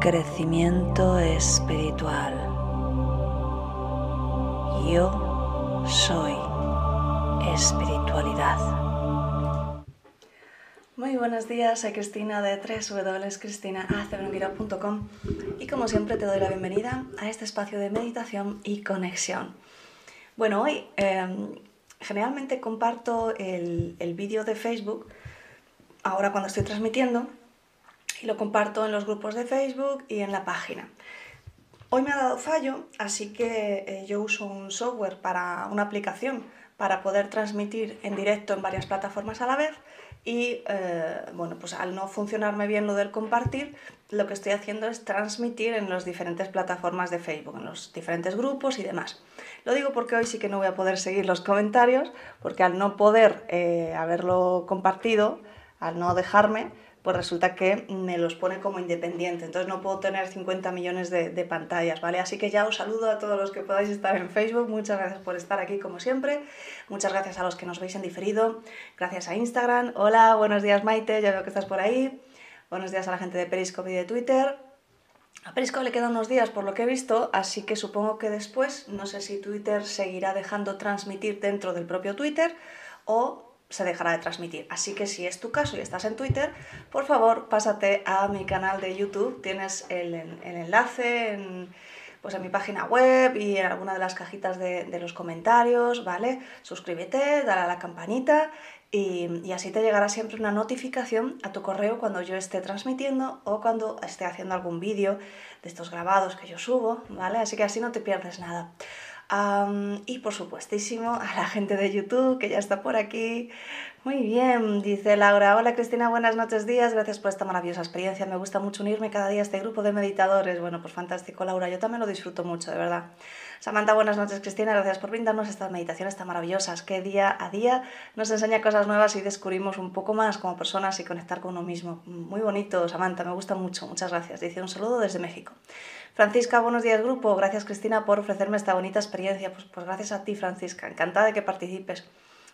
crecimiento espiritual. Yo soy espiritualidad. Muy buenos días, soy Cristina de www.cristinaacebrunguira.com y como siempre te doy la bienvenida a este espacio de meditación y conexión. Bueno, hoy eh, generalmente comparto el, el vídeo de Facebook ahora cuando estoy transmitiendo y lo comparto en los grupos de Facebook y en la página. Hoy me ha dado fallo, así que eh, yo uso un software para una aplicación para poder transmitir en directo en varias plataformas a la vez y eh, bueno, pues al no funcionarme bien lo del compartir, lo que estoy haciendo es transmitir en las diferentes plataformas de Facebook, en los diferentes grupos y demás. Lo digo porque hoy sí que no voy a poder seguir los comentarios, porque al no poder eh, haberlo compartido, al no dejarme, pues resulta que me los pone como independiente, entonces no puedo tener 50 millones de, de, pantallas, ¿vale? Así que ya os saludo a todos los que podáis estar en Facebook, muchas gracias por estar aquí como siempre, muchas gracias a los que nos veis en diferido, gracias a Instagram, hola, buenos días Maite, ya veo que estás por ahí, buenos días a la gente de Periscope y de Twitter, a Periscope le quedan unos días por lo que he visto, así que supongo que después, no sé si Twitter seguirá dejando transmitir dentro del propio Twitter o se dejará de transmitir. Así que si es tu caso y estás en Twitter, por favor pásate a mi canal de YouTube. Tienes el, enlace en, pues en mi página web y en alguna de las cajitas de, de los comentarios, ¿vale? Suscríbete, dale a la campanita y, y, así te llegará siempre una notificación a tu correo cuando yo esté transmitiendo o cuando esté haciendo algún vídeo de estos grabados que yo subo, ¿vale? Así que así no te pierdes nada. Y por supuestísimo a la gente de YouTube que ya está por aquí. Muy bien, dice Laura. Hola Cristina, buenas noches, días. Gracias por esta maravillosa experiencia. Me gusta mucho unirme cada día a este grupo de meditadores. Bueno, pues fantástico, Laura. Yo también lo disfruto mucho, de verdad. Samantha, buenas noches, Cristina. Gracias por brindarnos estas meditaciones tan maravillosas que día a día nos enseña cosas nuevas y descubrimos un poco más como personas y conectar con uno mismo. Muy bonito, Samantha. Me gusta mucho. Muchas gracias. Dice un saludo desde México. Francisca, buenos días grupo. Gracias Cristina por ofrecerme esta bonita experiencia. Pues, pues gracias a ti Francisca. Encantada de que participes.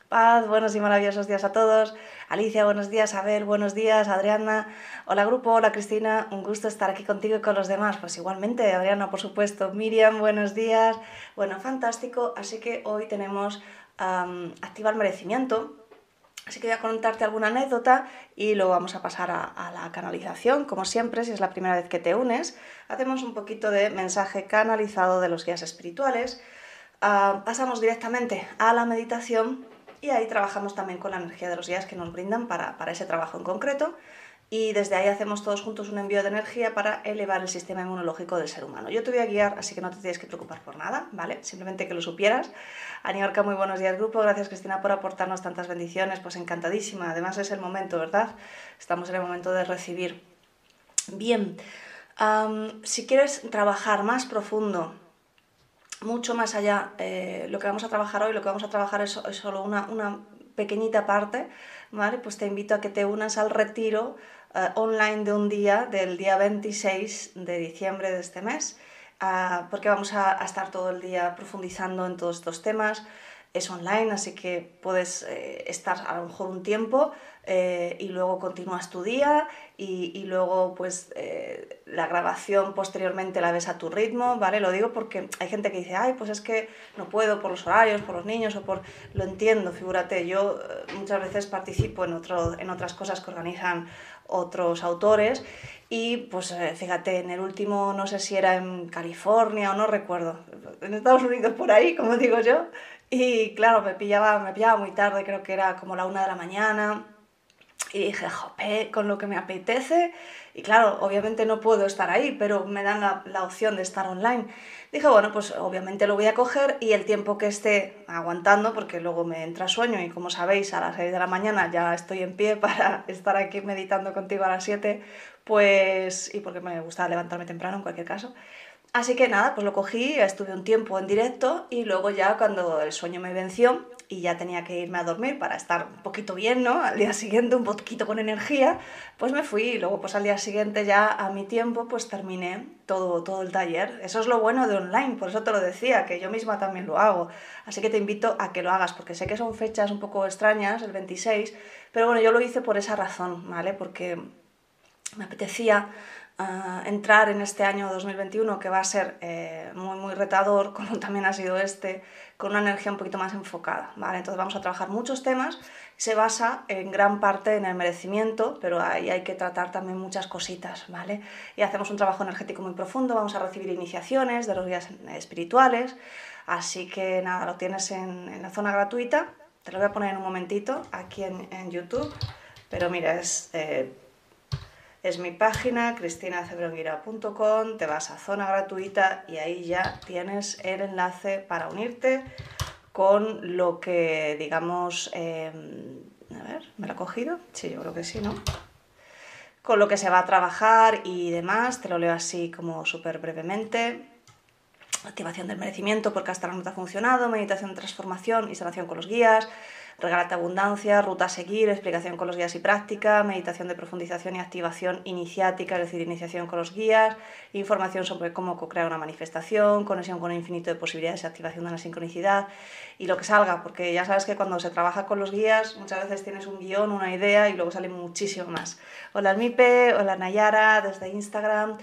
Paz, buenos y maravillosos días a todos. Alicia, buenos días. Abel, buenos días. Adriana, hola grupo, hola Cristina. Un gusto estar aquí contigo y con los demás. Pues igualmente, Adriana, por supuesto. Miriam, buenos días. Bueno, fantástico. Así que hoy tenemos um, activar merecimiento Así que voy a contarte alguna anécdota y luego vamos a pasar a, la canalización. Como siempre, si es la primera vez que te unes, hacemos un poquito de mensaje canalizado de los guías espirituales. Uh, pasamos directamente a la meditación y ahí trabajamos también con la energía de los guías que nos brindan para, para ese trabajo en concreto y desde ahí hacemos todos juntos un envío de energía para elevar el sistema inmunológico del ser humano. Yo te voy a guiar, así que no te tienes que preocupar por nada, ¿vale? Simplemente que lo supieras. Aniorca, muy buenos días, grupo. Gracias, Cristina, por aportarnos tantas bendiciones. Pues encantadísima. Además, es el momento, ¿verdad? Estamos en el momento de recibir. Bien, si quieres trabajar más profundo, mucho más allá, eh, lo que vamos a trabajar hoy, lo que vamos a trabajar es, solo una, una pequeñita parte, ¿vale? Pues te invito a que te unas al retiro uh, online de un día, del día 26 de diciembre de este mes, uh, porque vamos a, estar todo el día profundizando en todos estos temas. Es online, así que puedes eh, estar a lo mejor un tiempo eh, y luego continúas tu día y, luego pues eh, la grabación posteriormente la ves a tu ritmo, ¿vale? Lo digo porque hay gente que dice, ay, pues es que no puedo por los horarios, por los niños o por... Lo entiendo, figúrate, yo muchas veces participo en, otro, en otras cosas que organizan otros autores y pues fíjate, en el último no sé si era en California o no recuerdo, en Estados Unidos por ahí, como digo yo, y claro, me pillaba, me pillaba muy tarde, creo que era como la una de la mañana, y dije, jope, con lo que me apetece, y claro, obviamente no puedo estar ahí, pero me dan la, la, opción de estar online. Dije, bueno, pues obviamente lo voy a coger y el tiempo que esté aguantando, porque luego me entra sueño y como sabéis, a las 6 de la mañana ya estoy en pie para estar aquí meditando contigo a las 7, pues, y porque me gusta levantarme temprano en cualquier caso. Así que nada, pues lo cogí, estuve un tiempo en directo y luego ya cuando el sueño me venció y ya tenía que irme a dormir para estar un poquito bien, ¿no? Al día siguiente un poquito con energía, pues me fui y luego pues al día siguiente ya a mi tiempo pues terminé todo, todo el taller. Eso es lo bueno de online, por eso te lo decía, que yo misma también lo hago. Así que te invito a que lo hagas porque sé que son fechas un poco extrañas, el 26, pero bueno, yo lo hice por esa razón, ¿vale? Porque me apetecía uh, entrar en este año 2021 que va a ser eh, muy, muy retador, como también ha sido este, con una energía un poquito más enfocada. ¿vale? Entonces vamos a trabajar muchos temas, se basa en gran parte en el merecimiento, pero ahí hay que tratar también muchas cositas. ¿vale? Y hacemos un trabajo energético muy profundo, vamos a recibir iniciaciones de los guías espirituales, así que nada, lo tienes en, en la zona gratuita. Te lo voy a poner en un momentito aquí en, en YouTube, pero mira, es eh, es mi página, cristinacebronguira.com, te vas a zona gratuita y ahí ya tienes el enlace para unirte con lo que, digamos, em, a ver, ¿me lo he cogido? Sí, yo creo que sí, ¿no? Con lo que se va a trabajar y demás, te lo leo así como súper brevemente. Activación del merecimiento porque hasta ahora no te ha funcionado, meditación de transformación y sanación con los guías, Regálate abundancia, ruta a seguir, explicación con los guías y práctica, meditación de profundización y activación iniciática, es decir, iniciación con los guías, información sobre cómo crear una manifestación, conexión con un infinito de posibilidades activación de la sincronicidad y lo que salga, porque ya sabes que cuando se trabaja con los guías muchas veces tienes un guion, una idea y luego sale muchísimo más. Hola Mipe, hola Nayara desde Instagram.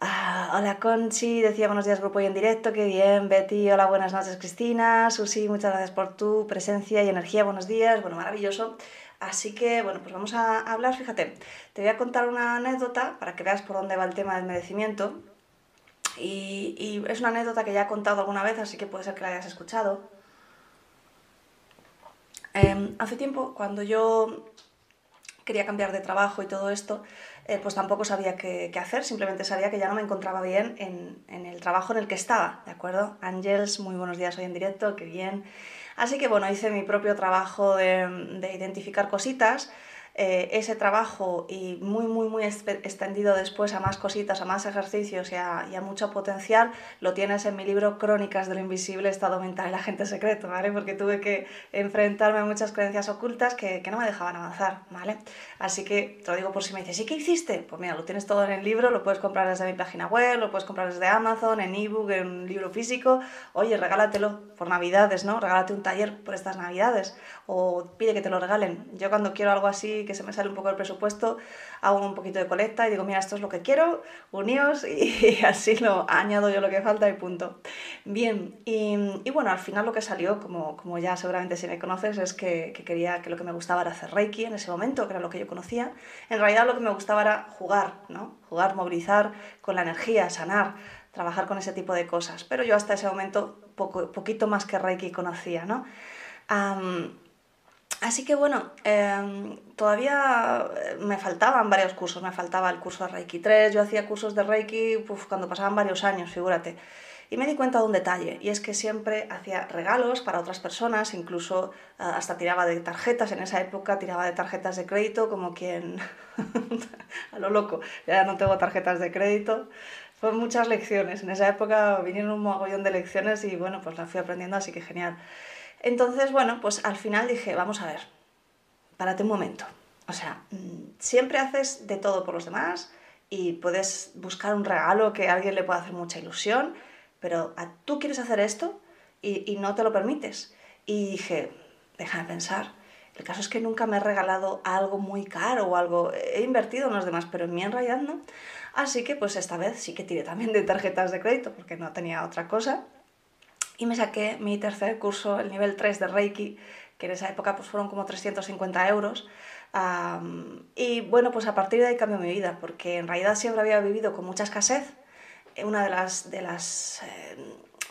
Ah, hola Conchi, decía buenos días grupo y en directo, qué bien. Betty, hola, buenas noches Cristina. Susi, muchas gracias por tu presencia y energía, buenos días, bueno, maravilloso. Así que, bueno, pues vamos a hablar, fíjate, te voy a contar una anécdota para que veas por dónde va el tema del merecimiento. Y, es una anécdota que ya he contado alguna vez, así que puede ser que la hayas escuchado. Em, hace tiempo, cuando yo quería cambiar de trabajo y todo esto, eh, pues tampoco sabía qué, hacer, simplemente sabía que ya no me encontraba bien en, el trabajo en el que estaba, ¿de acuerdo? Ángels, muy buenos días hoy en directo, qué bien. Así que bueno, hice mi propio trabajo de, de identificar cositas eh, ese trabajo y muy, muy, muy extendido después a más cositas, a más ejercicios y a, mucho potencial, lo tienes en mi libro Crónicas de lo Invisible, Estado Mental y la Agente Secreto, ¿vale? Porque tuve que enfrentarme a muchas creencias ocultas que, que, no me dejaban avanzar, ¿vale? Así que te lo digo por si me dices, ¿y qué hiciste? Pues mira, lo tienes todo en el libro, lo puedes comprar desde mi página web, lo puedes comprar desde Amazon, en ebook, en libro físico. Oye, regálatelo por Navidades, ¿no? Regálate un taller por estas Navidades o pide que te lo regalen. Yo cuando quiero algo así que se me sale un poco el presupuesto, hago un poquito de colecta y digo, mira, esto es lo que quiero, uníos y, así lo añado yo lo que falta y punto. Bien, y, bueno, al final lo que salió, como, como ya seguramente si me conoces, es que, quería que lo que me gustaba era hacer Reiki en ese momento, que era lo que yo conocía. En realidad lo que me gustaba era jugar, ¿no? Jugar, movilizar con la energía, sanar, trabajar con ese tipo de cosas. Pero yo hasta ese momento poco, poquito más que Reiki conocía, ¿no? Así que bueno, em, todavía eh, me faltaban varios cursos, me faltaba el curso de Reiki 3, yo hacía cursos de Reiki cuando pasaban varios años, figúrate. Y me di cuenta de un detalle, y es que siempre hacía regalos para otras personas, incluso eh, hasta tiraba de tarjetas, en esa época tiraba de tarjetas de crédito, como quien... a lo loco, ya no tengo tarjetas de crédito. Fueron muchas lecciones, en esa época vinieron un mogollón de lecciones y bueno, pues las fui aprendiendo, así que genial. Entonces, bueno, pues al final dije, vamos a ver, párate un momento. O sea, mm, siempre haces de todo por los demás y puedes buscar un regalo que a alguien le pueda hacer mucha ilusión, pero tú quieres hacer esto y, no te lo permites. Y dije, déjame pensar. El caso es que nunca me he regalado algo muy caro o algo, he invertido en los demás, pero en mí en realidad no. Así que pues esta vez sí que tiré también de tarjetas de crédito porque no tenía otra cosa y me saqué mi tercer curso, el nivel 3 de Reiki, que en esa época pues fueron como 350 euros. y bueno, pues a partir de ahí cambió mi vida, porque en realidad siempre había vivido con mucha escasez. Una de las, de las, eh,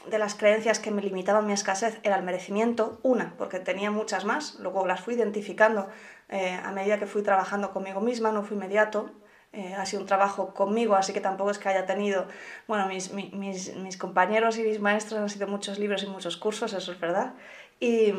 de las creencias que me limitaban mi escasez era el merecimiento, una, porque tenía muchas más, luego las fui identificando eh, a medida que fui trabajando conmigo misma, no fue inmediato, eh, ha sido un trabajo conmigo, así que tampoco es que haya tenido, bueno, mis, mis, mis, compañeros y mis maestros han sido muchos libros y muchos cursos, eso es verdad. Y,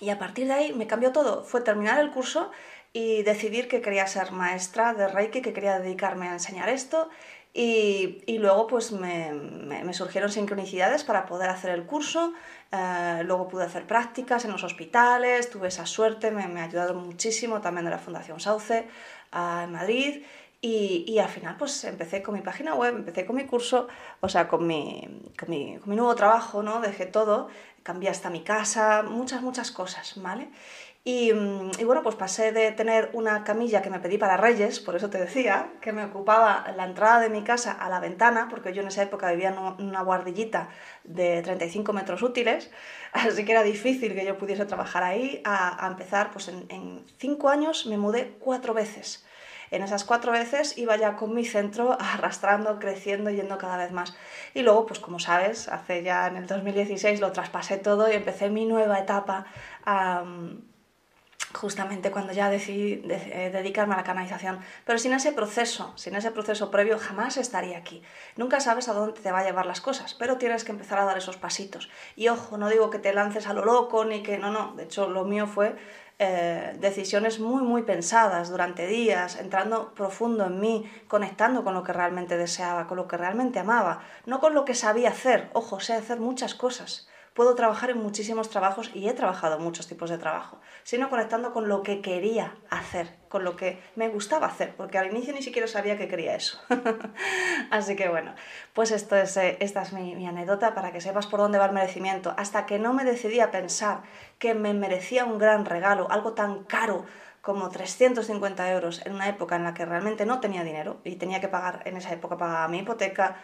y a partir de ahí me cambió todo, fue terminar el curso y decidir que quería ser maestra de Reiki, que quería dedicarme a enseñar esto. Y, y luego pues me, me, surgieron sincronicidades para poder hacer el curso, eh, luego pude hacer prácticas en los hospitales, tuve esa suerte, me, me ayudado muchísimo también de la Fundación Sauce en Madrid y, y, al final pues empecé con mi página web, empecé con mi curso, o sea, con mi, con mi, con mi nuevo trabajo, ¿no? Dejé todo, cambié hasta mi casa, muchas, muchas cosas, ¿vale? Y, y, bueno, pues pasé de tener una camilla que me pedí para Reyes, por eso te decía, que me ocupaba la entrada de mi casa a la ventana, porque yo en esa época vivía en una guardillita de 35 metros útiles, así que era difícil que yo pudiese trabajar ahí, a, a empezar, pues en, en cinco años me mudé cuatro veces. En esas cuatro veces iba ya con mi centro arrastrando, creciendo, yendo cada vez más. Y luego, pues como sabes, hace ya en el 2016 lo traspasé todo y empecé mi nueva etapa justamente cuando ya decidí eh, dedicarme a la canalización. Pero sin ese proceso, sin ese proceso previo, jamás estaría aquí. Nunca sabes a dónde te va a llevar las cosas, pero tienes que empezar a dar esos pasitos. Y ojo, no digo que te lances a lo loco, ni que no, no. De hecho, lo mío fue eh, decisiones muy, muy pensadas durante días, entrando profundo en mí, conectando con lo que realmente deseaba, con lo que realmente amaba, no con lo que sabía hacer. Ojo, sé hacer muchas cosas puedo trabajar en muchísimos trabajos y he trabajado muchos tipos de trabajo, sino conectando con lo que quería hacer, con lo que me gustaba hacer, porque al inicio ni siquiera sabía que quería eso. Así que bueno, pues esto es, eh, esta es mi, mi anécdota para que sepas por dónde va el merecimiento. Hasta que no me decidí a pensar que me merecía un gran regalo, algo tan caro como 350 euros en una época en la que realmente no tenía dinero y tenía que pagar, en esa época pagaba mi hipoteca,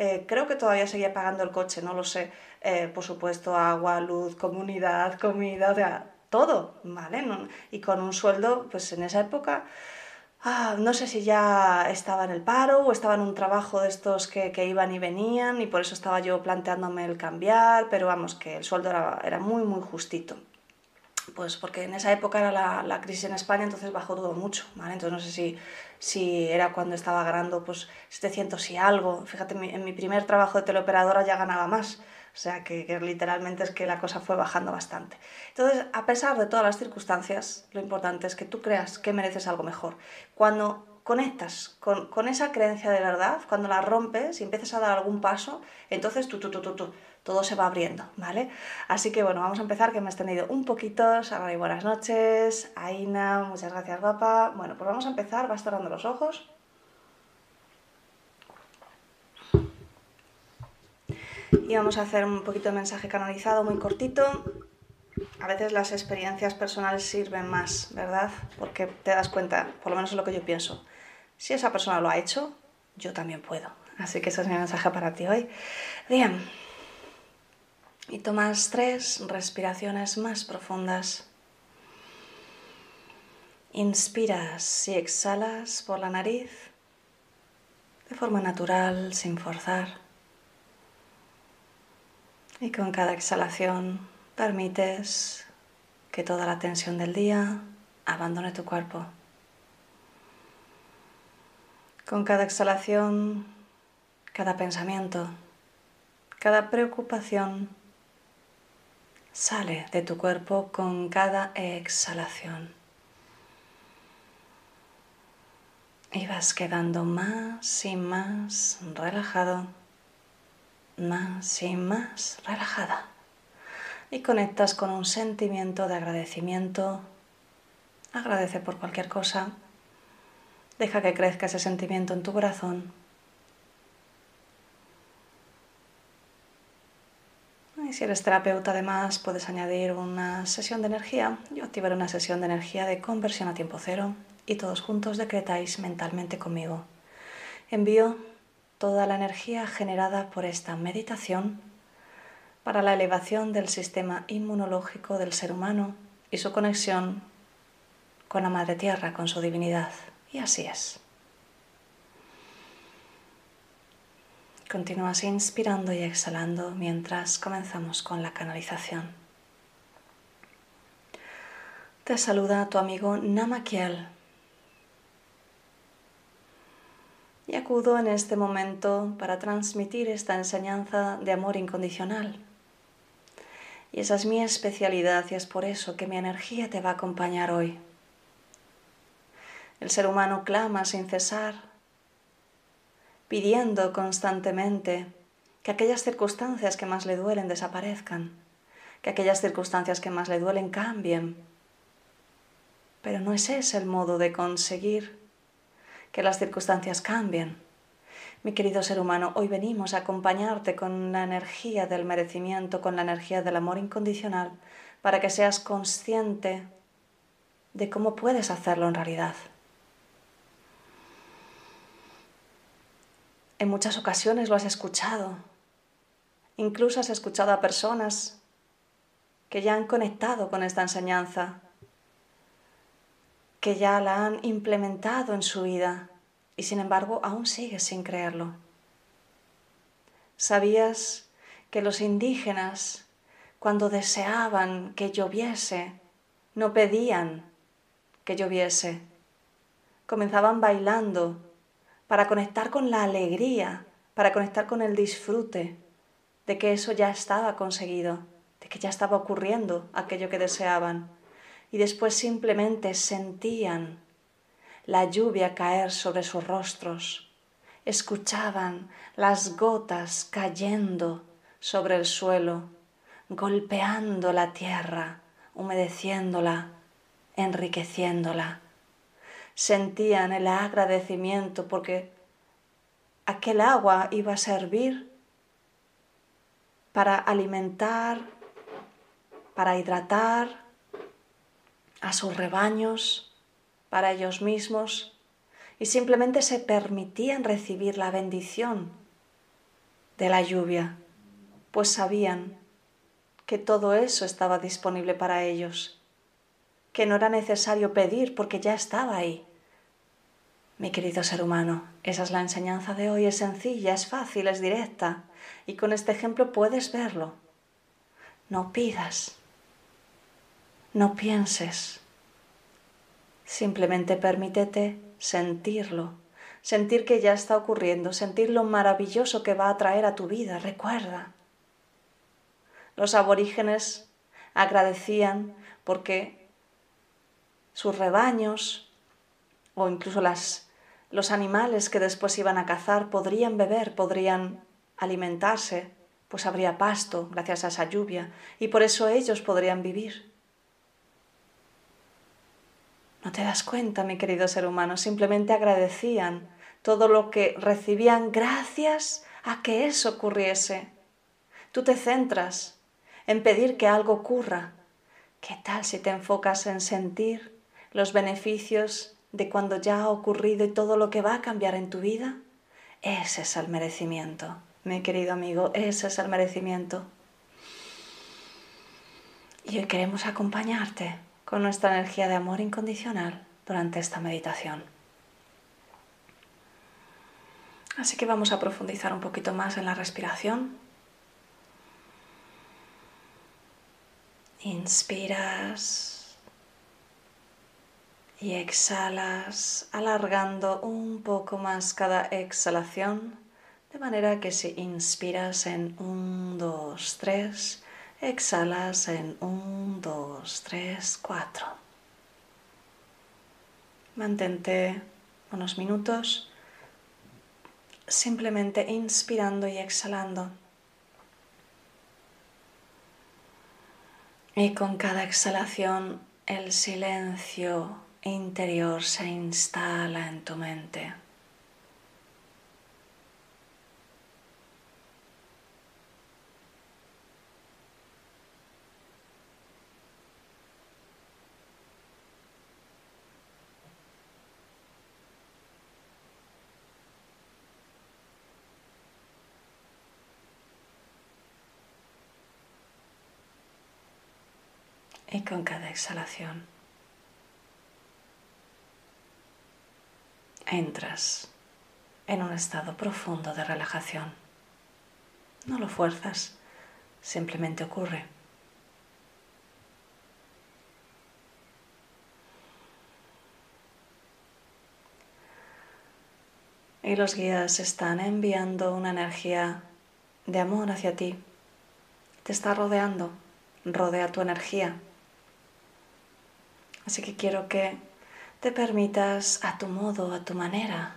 eh, creo que todavía seguía pagando el coche, no lo sé. Eh, por supuesto, agua, luz, comunidad, comida, o sea, todo, ¿vale? y con un sueldo, pues en esa época, ah, no sé si ya estaba en el paro o estaba en un trabajo de estos que, que, iban y venían y por eso estaba yo planteándome el cambiar, pero vamos, que el sueldo era, era muy, muy justito pues porque en esa época era la, la, crisis en España, entonces bajó todo mucho, ¿vale? Entonces no sé si, si era cuando estaba ganando pues 700 y algo. Fíjate, en mi, primer trabajo de teleoperadora ya ganaba más. O sea que, que, literalmente es que la cosa fue bajando bastante. Entonces, a pesar de todas las circunstancias, lo importante es que tú creas que mereces algo mejor. Cuando conectas con, con esa creencia de verdad, cuando la rompes y empiezas a dar algún paso, entonces tú, tú, tú, tú, tú todo se va abriendo, ¿vale? Así que bueno, vamos a empezar, que me he extendido un poquito. Sara y buenas noches. Aina, muchas gracias, guapa. Bueno, pues vamos a empezar, vas cerrando los ojos. Y vamos a hacer un poquito de mensaje canalizado, muy cortito. A veces las experiencias personales sirven más, ¿verdad? Porque te das cuenta, por lo menos es lo que yo pienso. Si esa persona lo ha hecho, yo también puedo. Así que ese es mi mensaje para ti hoy. Bien, y tomas tres respiraciones más profundas. Inspiras y exhalas por la nariz de forma natural, sin forzar. Y con cada exhalación permites que toda la tensión del día abandone tu cuerpo. Con cada exhalación, cada pensamiento, cada preocupación sale de tu cuerpo con cada exhalación. Y vas quedando más y más relajado, más y más relajada. Y conectas con un sentimiento de agradecimiento. Agradece por cualquier cosa. Deja que crezca ese sentimiento en tu corazón Y si eres terapeuta además puedes añadir una sesión de energía. Yo activaré una sesión de energía de conversión a tiempo cero y todos juntos decretáis mentalmente conmigo. Envío toda la energía generada por esta meditación para la elevación del sistema inmunológico del ser humano y su conexión con la Madre Tierra, con su divinidad. Y así es. Continúas inspirando y exhalando mientras comenzamos con la canalización. Te saluda tu amigo Namakiel. Y acudo en este momento para transmitir esta enseñanza de amor incondicional. Y esa es mi especialidad y es por eso que mi energía te va a acompañar hoy. El ser humano clama sin cesar pidiendo constantemente que aquellas circunstancias que más le duelen desaparezcan, que aquellas circunstancias que más le duelen cambien. Pero no es ese el modo de conseguir que las circunstancias cambien. Mi querido ser humano, hoy venimos a acompañarte con la energía del merecimiento, con la energía del amor incondicional, para que seas consciente de cómo puedes hacerlo en realidad. En muchas ocasiones lo has escuchado. Incluso has escuchado a personas que ya han conectado con esta enseñanza, que ya la han implementado en su vida y sin embargo aún sigues sin creerlo. ¿Sabías que los indígenas, cuando deseaban que lloviese, no pedían que lloviese. Comenzaban bailando para conectar con la alegría, para conectar con el disfrute de que eso ya estaba conseguido, de que ya estaba ocurriendo aquello que deseaban. Y después simplemente sentían la lluvia caer sobre sus rostros, escuchaban las gotas cayendo sobre el suelo, golpeando la tierra, humedeciéndola, enriqueciéndola. Sentían el agradecimiento porque aquel agua iba a servir para alimentar, para hidratar a sus rebaños, para ellos mismos, y simplemente se permitían recibir la bendición de la lluvia, pues sabían que todo eso estaba disponible para ellos, que no era necesario pedir porque ya estaba ahí. Mi querido ser humano, esa es la enseñanza de hoy, es sencilla, es fácil, es directa, y con este ejemplo puedes verlo. No pidas, no pienses, simplemente permítete sentirlo, sentir que ya está ocurriendo, sentir lo maravilloso que va a traer a tu vida, recuerda. Los aborígenes agradecían porque sus rebaños o incluso las los animales que después iban a cazar podrían beber, podrían alimentarse, pues habría pasto gracias a esa lluvia, y por eso ellos podrían vivir. No te das cuenta, mi querido ser humano, simplemente agradecían todo lo que recibían gracias a que eso ocurriese. Tú te centras en pedir que algo ocurra. ¿Qué tal si te enfocas en sentir los beneficios de cuando ya ha ocurrido y todo lo que va a cambiar en tu vida, ese es el merecimiento, mi querido amigo, ese es el merecimiento. Y hoy queremos acompañarte con nuestra energía de amor incondicional durante esta meditación. Así que vamos a profundizar un poquito más en la respiración. Inspiras y exhalas alargando un poco más cada exhalación, de manera que si inspiras en 1, 2, 3, exhalas en 1, 2, 3, 4. Mantente unos minutos simplemente inspirando y exhalando. Y con cada exhalación el silencio interior se instala en tu mente. Y con cada exhalación entras en un estado profundo de relajación. No lo fuerzas, simplemente ocurre. Y los guías están enviando una energía de amor hacia ti. Te está rodeando, rodea tu energía. Así que quiero que te permitas a tu modo, a tu manera,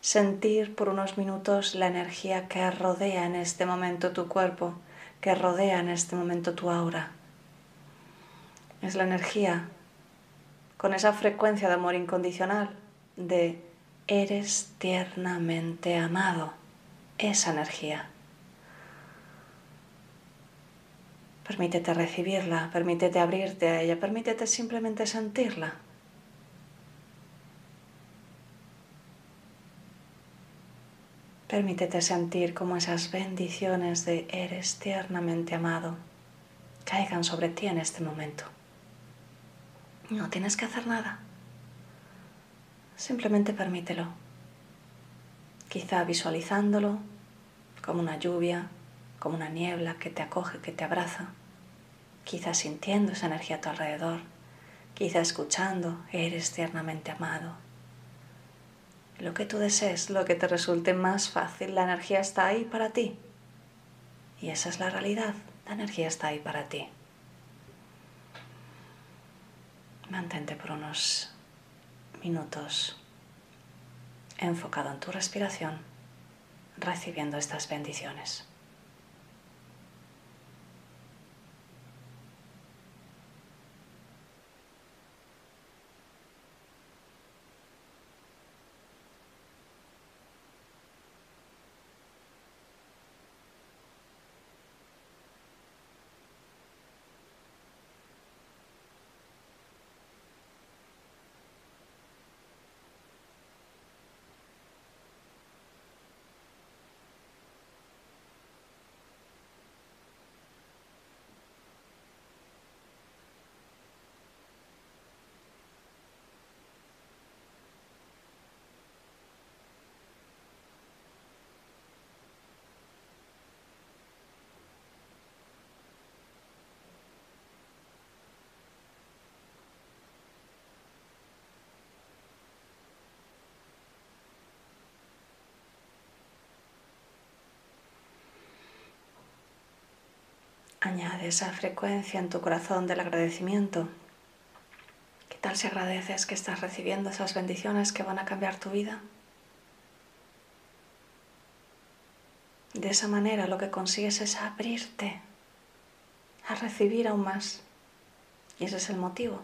sentir por unos minutos la energía que rodea en este momento tu cuerpo, que rodea en este momento tu aura. Es la energía con esa frecuencia de amor incondicional, de eres tiernamente amado, esa energía. Permítete recibirla, permítete abrirte a ella, permítete simplemente sentirla. Permítete sentir cómo esas bendiciones de eres tiernamente amado caigan sobre ti en este momento. No tienes que hacer nada. Simplemente permítelo. Quizá visualizándolo como una lluvia, como una niebla que te acoge, que te abraza. Quizá sintiendo esa energía a tu alrededor. quizá escuchando, eres tiernamente amado. Lo que tú desees, lo que te resulte más fácil, la energía está ahí para ti. Y esa es la realidad, la energía está ahí para ti. Mantente por unos minutos enfocado en tu respiración, recibiendo estas bendiciones. Añade esa frecuencia en tu corazón del agradecimiento. ¿Qué tal si agradeces que estás recibiendo esas bendiciones que van a cambiar tu vida? De esa manera lo que consigues es abrirte a recibir aún más. Y ese es el motivo.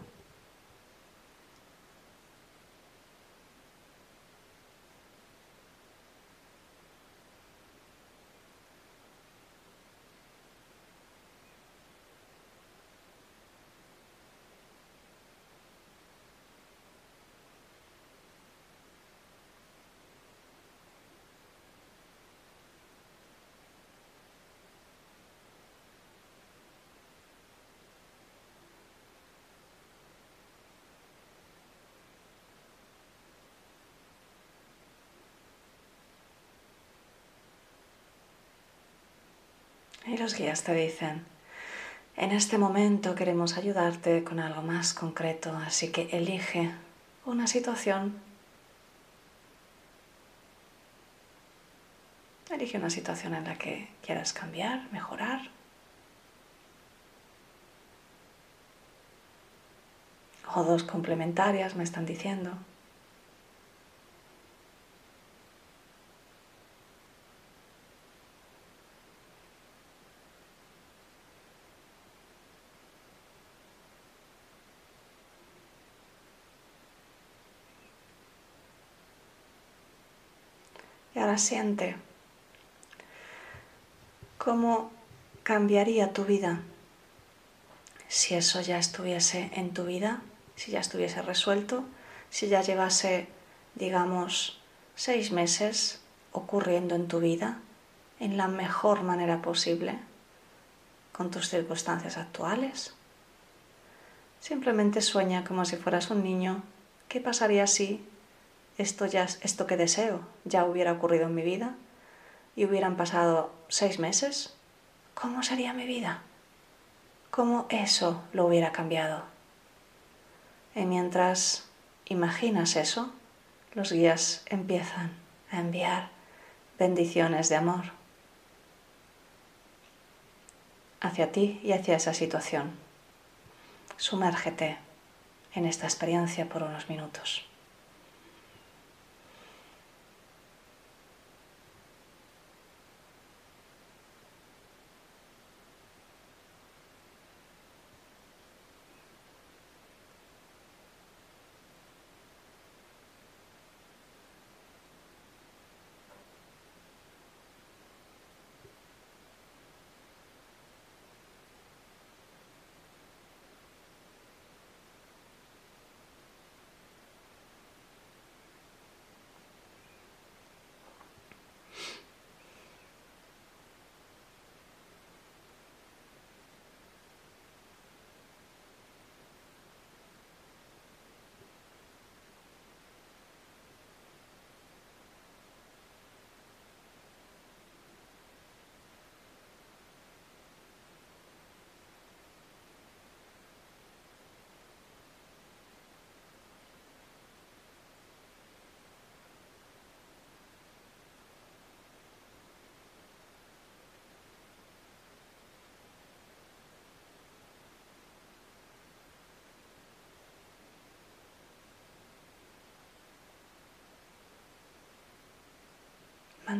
Y los guías te dicen, en este momento queremos ayudarte con algo más concreto, así que elige una situación. Elige una situación en la que quieras cambiar, mejorar. O dos complementarias, me están diciendo. Cómo cambiaría tu vida si eso ya estuviese en tu vida, si ya estuviese resuelto, si ya llevase, digamos, seis meses ocurriendo en tu vida en la mejor manera posible con tus circunstancias actuales. Simplemente sueña como si fueras un niño. ¿Qué pasaría si esto, ya, esto que deseo ya hubiera ocurrido en mi vida y hubieran pasado seis meses, ¿cómo sería mi vida? ¿Cómo eso lo hubiera cambiado? Y mientras imaginas eso, los guías empiezan a enviar bendiciones de amor hacia ti y hacia esa situación. Sumérgete en esta experiencia por unos minutos.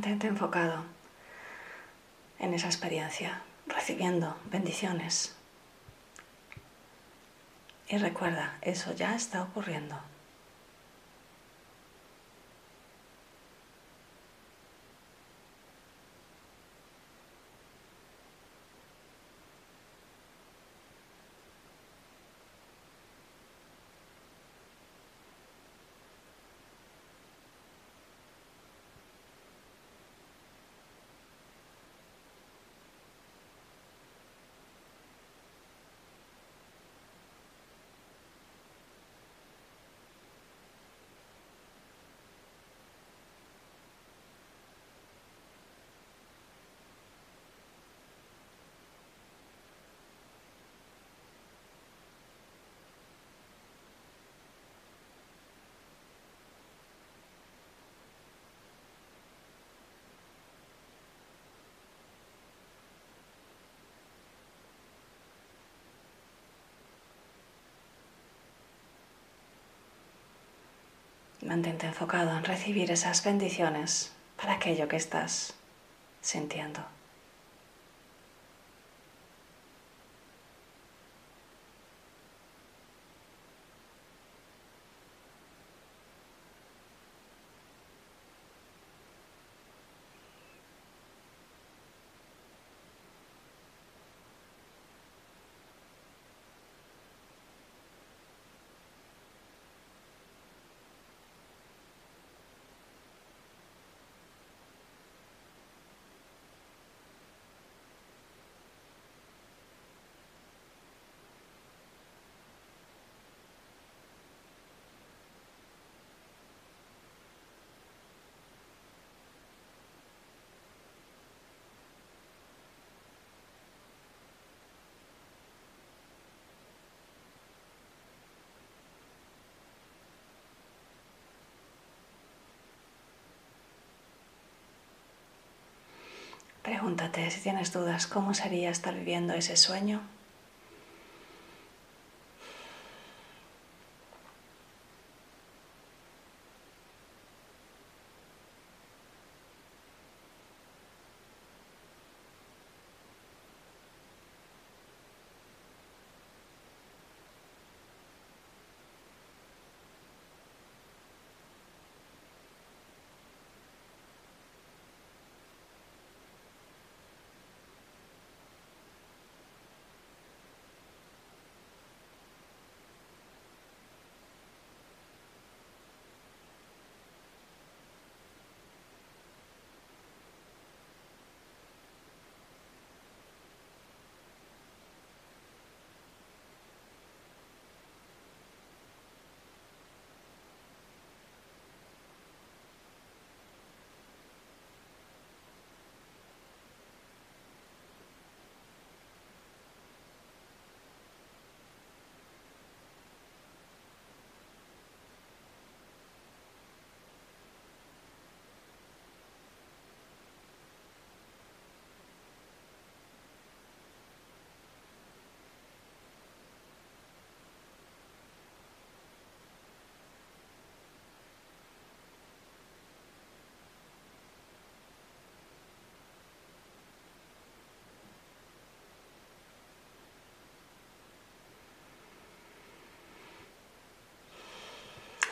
Enfocado en esa experiencia, recibiendo bendiciones. Y recuerda, eso ya está ocurriendo. Enfocado en recibir esas bendiciones para aquello que estás sintiendo. Pregúntate si tienes dudas, ¿cómo sería estar viviendo ese sueño?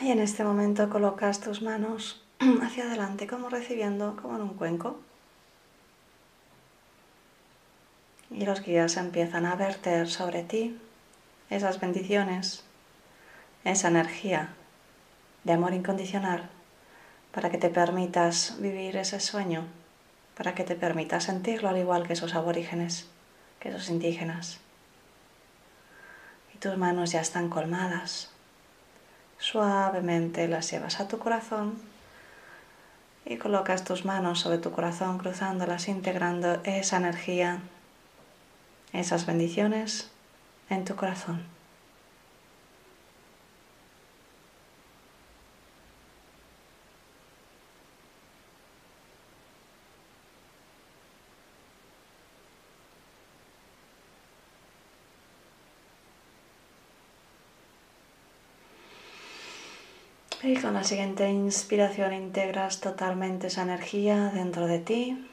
Y en este momento colocas tus manos hacia adelante como recibiendo, como en un cuenco. Y los guías empiezan a verter sobre ti esas bendiciones, esa energía de amor incondicional para que te permitas vivir ese sueño, para que te permitas sentirlo al igual que esos aborígenes, que esos indígenas. Y tus manos ya están colmadas Suavemente las llevas a tu corazón y colocas tus manos sobre tu corazón cruzándolas, integrando esa energía, esas bendiciones en tu corazón. Y con la siguiente inspiración integras totalmente esa energía dentro de ti.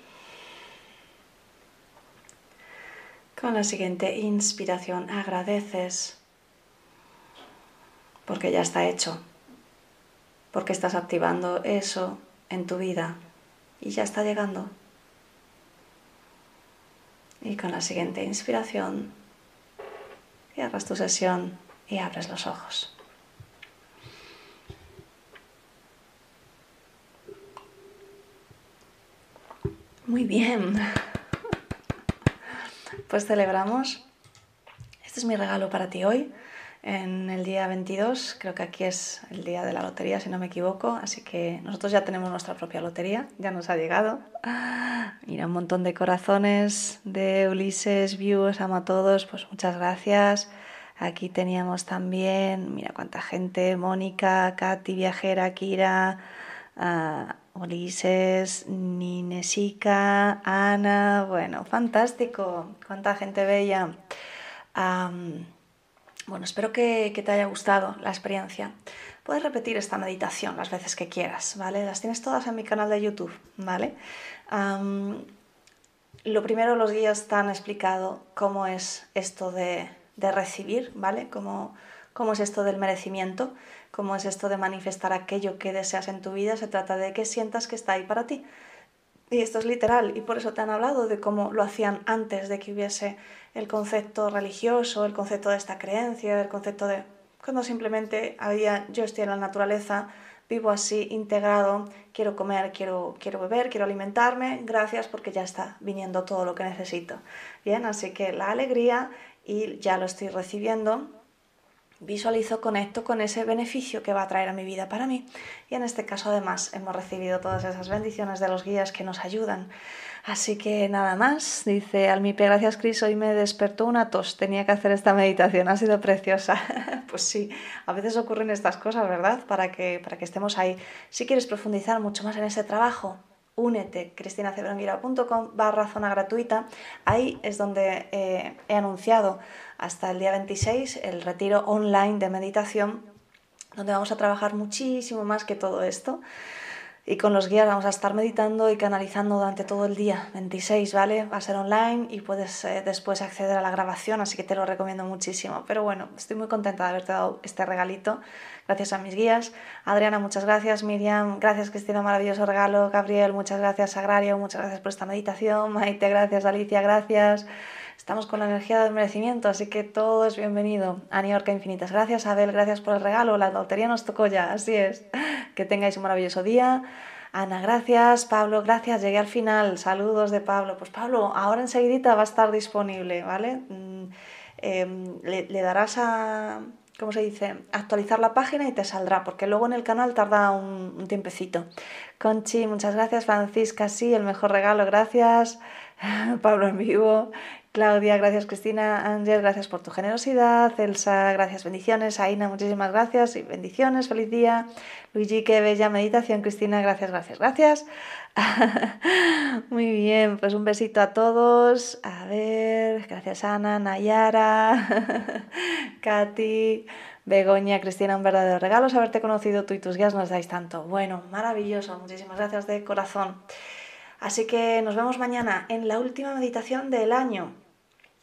Con la siguiente inspiración agradeces porque ya está hecho, porque estás activando eso en tu vida y ya está llegando. Y con la siguiente inspiración cierras tu sesión y abres los ojos. Muy bien. Pues celebramos. Este es mi regalo para ti hoy en el día 22. Creo que aquí es el día de la lotería, si no me equivoco. Así que nosotros ya tenemos nuestra propia lotería, ya nos ha llegado. Mira, un montón de corazones de Ulises, views, amo a todos. Pues muchas gracias. Aquí teníamos también, mira cuánta gente, Mónica, Katy, Viajera, Kira, uh, Ulises, Ninesica, Ana, bueno, fantástico, cuánta gente bella. Bueno, espero que, te haya gustado la experiencia. Puedes repetir esta meditación las veces que quieras, ¿vale? Las tienes todas en mi canal de YouTube, ¿vale? lo primero, los guías te han explicado cómo es esto de, recibir, ¿vale? Cómo, cómo es esto del merecimiento, cómo es esto de manifestar aquello que deseas en tu vida. Se trata de que sientas que está ahí para ti. Y esto es literal, y por eso te han hablado de cómo lo hacían antes de que hubiese el concepto religioso, el concepto de esta creencia, el concepto de cuando simplemente había yo estoy en la naturaleza, vivo así, integrado, quiero comer, quiero, quiero beber, quiero alimentarme, gracias porque ya está viniendo todo lo que necesito. Bien, así que la alegría y ya lo estoy recibiendo, visualizo, conecto con ese beneficio que va a traer a mi vida para mí. Y en este caso además hemos recibido todas esas bendiciones de los guías que nos ayudan Así que nada más, dice Almipe, gracias Cris, hoy me despertó una tos, tenía que hacer esta meditación, ha sido preciosa. pues sí, a veces ocurren estas cosas, ¿verdad? Para que, para que estemos ahí. Si quieres profundizar mucho más en ese trabajo, únete, cristinacebronguira.com barra zona gratuita. Ahí es donde eh, he anunciado hasta el día 26 el retiro online de meditación, donde vamos a trabajar muchísimo más que todo esto. Y con los guías vamos a estar meditando y canalizando durante todo el día, 26, ¿vale? Va a ser online y puedes eh, después acceder a la grabación, así que te lo recomiendo muchísimo. Pero bueno, estoy muy contenta de haberte dado este regalito, gracias a mis guías. Adriana, muchas gracias. Miriam, gracias Cristina, maravilloso regalo. Gabriel, muchas gracias. Agrario, muchas gracias por esta meditación. Maite, gracias. Alicia, gracias. Estamos con la energía del merecimiento, así que todo es bienvenido. A Niorca Infinitas, gracias Abel, gracias por el regalo. La lotería nos tocó ya, así es. Que tengáis un maravilloso día. Ana, gracias. Pablo, gracias. Llegué al final. Saludos de Pablo. Pues Pablo, ahora enseguidita va a estar disponible, ¿vale? Mm, em, le, darás a, ¿cómo se dice? Actualizar la página y te saldrá, porque luego en el canal tarda un, un tiempecito. Conchi, muchas gracias. Francisca, sí, el mejor regalo, gracias. Pablo en vivo. Claudia, gracias Cristina, Ángel, gracias por tu generosidad, Elsa, gracias, bendiciones, Aina, muchísimas gracias y bendiciones, feliz día, Luigi, qué bella meditación, Cristina, gracias, gracias, gracias. Muy bien, pues un besito a todos, a ver, gracias Ana, Nayara, Katy, Begoña, Cristina, un verdadero regalo haberte conocido tú y tus guías nos dais tanto. Bueno, maravilloso, muchísimas gracias de corazón. Así que nos vemos mañana en la última meditación del año.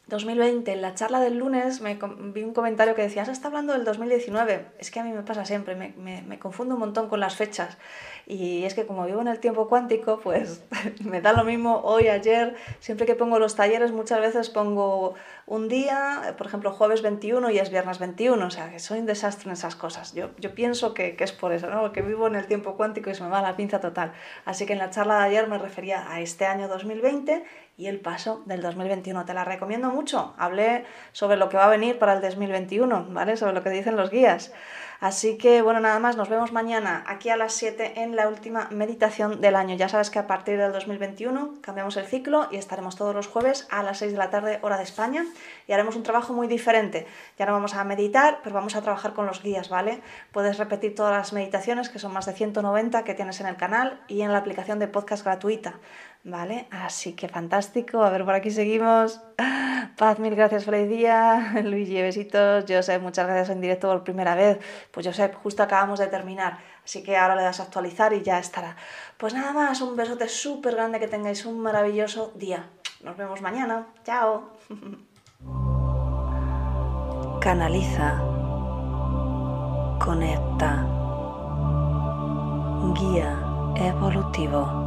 2020, en la charla del lunes me vi un comentario que decía, está hablando del 2019. Es que a mí me pasa siempre, me, me, confundo un montón con las fechas. Y es que como vivo en el tiempo cuántico, pues me da lo mismo hoy, ayer. Siempre que pongo los talleres, muchas veces pongo un día, por ejemplo, jueves 21 y es viernes 21. O sea, que soy un desastre en esas cosas. Yo, yo pienso que, que es por eso, ¿no? que vivo en el tiempo cuántico y se me va la pinza total. Así que en la charla de ayer me refería a este año 2020 y el paso del 2021. Te la recomiendo mucho. Hablé sobre lo que va a venir para el 2021, ¿vale? Sobre lo que dicen los guías. Así que, bueno, nada más, nos vemos mañana aquí a las 7 en la última meditación del año. Ya sabes que a partir del 2021 cambiamos el ciclo y estaremos todos los jueves a las 6 de la tarde, hora de España. Y haremos un trabajo muy diferente. Ya no vamos a meditar, pero vamos a trabajar con los guías, ¿vale? Puedes repetir todas las meditaciones, que son más de 190 que tienes en el canal y en la aplicación de podcast gratuita, ¿vale? Así que fantástico. A ver, por aquí seguimos. Paz, mil gracias, feliz día. Luigi, besitos. Josep, muchas gracias en directo por primera vez. Pues Josep, justo acabamos de terminar. Así que ahora le das a actualizar y ya estará. Pues nada más, un besote súper grande, que tengáis un maravilloso día. Nos vemos mañana. Chao. Canaliza. Conecta. Guía evolutivo.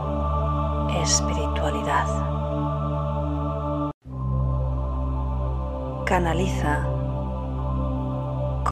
espiritualidad. Canaliza